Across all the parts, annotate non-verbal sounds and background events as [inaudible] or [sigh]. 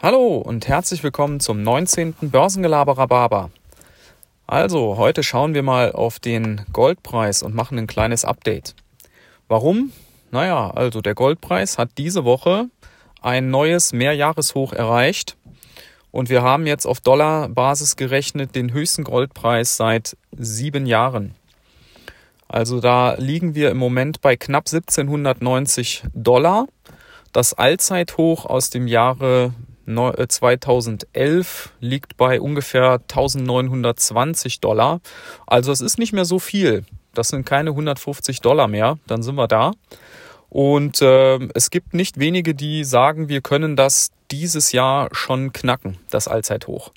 Hallo und herzlich willkommen zum 19. Börsengelaber Rhabarber. Also, heute schauen wir mal auf den Goldpreis und machen ein kleines Update. Warum? Naja, also der Goldpreis hat diese Woche ein neues Mehrjahreshoch erreicht und wir haben jetzt auf Dollarbasis gerechnet den höchsten Goldpreis seit sieben Jahren. Also da liegen wir im Moment bei knapp 1790 Dollar. Das Allzeithoch aus dem Jahre 2011 äh, liegt bei ungefähr 1920 Dollar. Also es ist nicht mehr so viel. Das sind keine 150 Dollar mehr. Dann sind wir da. Und äh, es gibt nicht wenige, die sagen, wir können das dieses Jahr schon knacken, das Allzeithoch.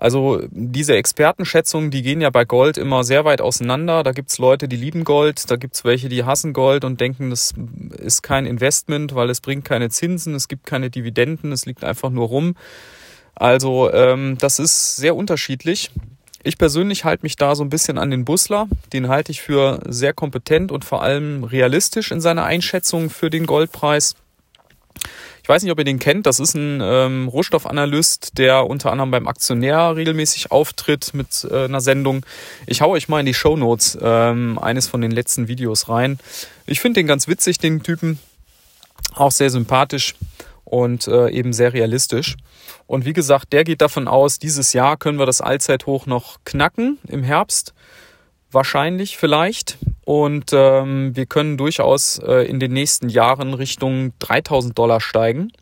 Also diese Expertenschätzungen, die gehen ja bei Gold immer sehr weit auseinander. Da gibt's Leute, die lieben Gold, da gibt's welche, die hassen Gold und denken, das ist kein Investment, weil es bringt keine Zinsen, es gibt keine Dividenden, es liegt einfach nur rum. Also ähm, das ist sehr unterschiedlich. Ich persönlich halte mich da so ein bisschen an den Busler. Den halte ich für sehr kompetent und vor allem realistisch in seiner Einschätzung für den Goldpreis. Ich weiß nicht, ob ihr den kennt. Das ist ein ähm, Rohstoffanalyst, der unter anderem beim Aktionär regelmäßig auftritt mit äh, einer Sendung. Ich hau euch mal in die Show Notes ähm, eines von den letzten Videos rein. Ich finde den ganz witzig, den Typen. Auch sehr sympathisch und äh, eben sehr realistisch. Und wie gesagt, der geht davon aus, dieses Jahr können wir das Allzeithoch noch knacken im Herbst. Wahrscheinlich, vielleicht. Und ähm, wir können durchaus äh, in den nächsten Jahren Richtung 3000 Dollar steigen.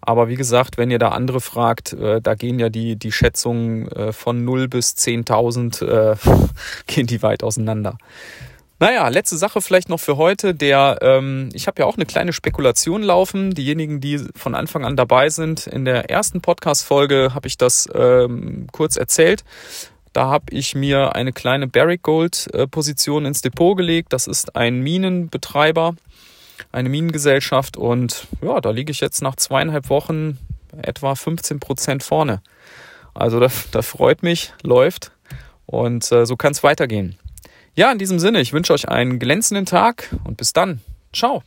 Aber wie gesagt, wenn ihr da andere fragt, äh, da gehen ja die, die Schätzungen äh, von 0 bis 10.000, äh, [laughs] gehen die weit auseinander. Naja, letzte Sache vielleicht noch für heute. Der, ähm, ich habe ja auch eine kleine Spekulation laufen. Diejenigen, die von Anfang an dabei sind, in der ersten Podcast-Folge habe ich das ähm, kurz erzählt. Da habe ich mir eine kleine Barrick Gold äh, Position ins Depot gelegt. Das ist ein Minenbetreiber, eine Minengesellschaft und ja, da liege ich jetzt nach zweieinhalb Wochen etwa 15 Prozent vorne. Also das [laughs] freut mich, läuft und äh, so kann es weitergehen. Ja, in diesem Sinne, ich wünsche euch einen glänzenden Tag und bis dann. Ciao.